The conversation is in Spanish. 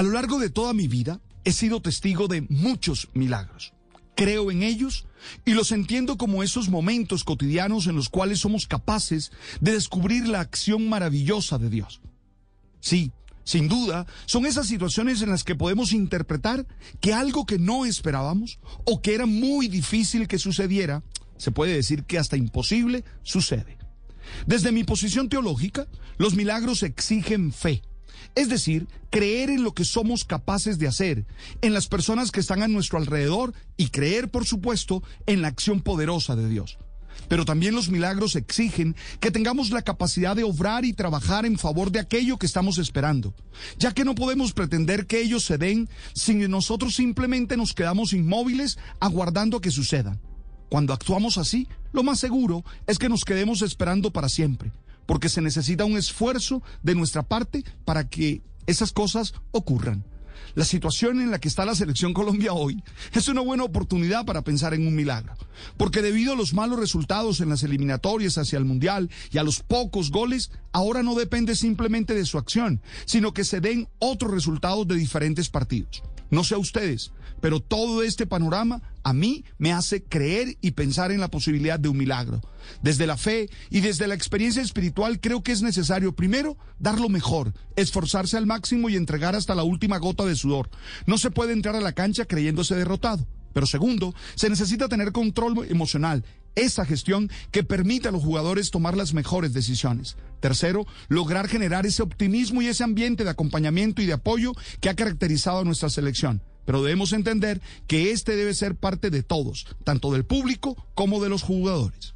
A lo largo de toda mi vida he sido testigo de muchos milagros. Creo en ellos y los entiendo como esos momentos cotidianos en los cuales somos capaces de descubrir la acción maravillosa de Dios. Sí, sin duda, son esas situaciones en las que podemos interpretar que algo que no esperábamos o que era muy difícil que sucediera, se puede decir que hasta imposible, sucede. Desde mi posición teológica, los milagros exigen fe. Es decir, creer en lo que somos capaces de hacer, en las personas que están a nuestro alrededor y creer, por supuesto, en la acción poderosa de Dios. Pero también los milagros exigen que tengamos la capacidad de obrar y trabajar en favor de aquello que estamos esperando, ya que no podemos pretender que ellos se den si nosotros simplemente nos quedamos inmóviles aguardando a que sucedan. Cuando actuamos así, lo más seguro es que nos quedemos esperando para siempre, porque se necesita un esfuerzo de nuestra parte para que esas cosas ocurran. La situación en la que está la selección Colombia hoy es una buena oportunidad para pensar en un milagro, porque debido a los malos resultados en las eliminatorias hacia el Mundial y a los pocos goles, ahora no depende simplemente de su acción, sino que se den otros resultados de diferentes partidos. No sé a ustedes, pero todo este panorama a mí me hace creer y pensar en la posibilidad de un milagro. Desde la fe y desde la experiencia espiritual creo que es necesario primero dar lo mejor, esforzarse al máximo y entregar hasta la última gota de sudor. No se puede entrar a la cancha creyéndose derrotado. Pero segundo, se necesita tener control emocional, esa gestión que permite a los jugadores tomar las mejores decisiones. Tercero, lograr generar ese optimismo y ese ambiente de acompañamiento y de apoyo que ha caracterizado a nuestra selección. Pero debemos entender que este debe ser parte de todos, tanto del público como de los jugadores.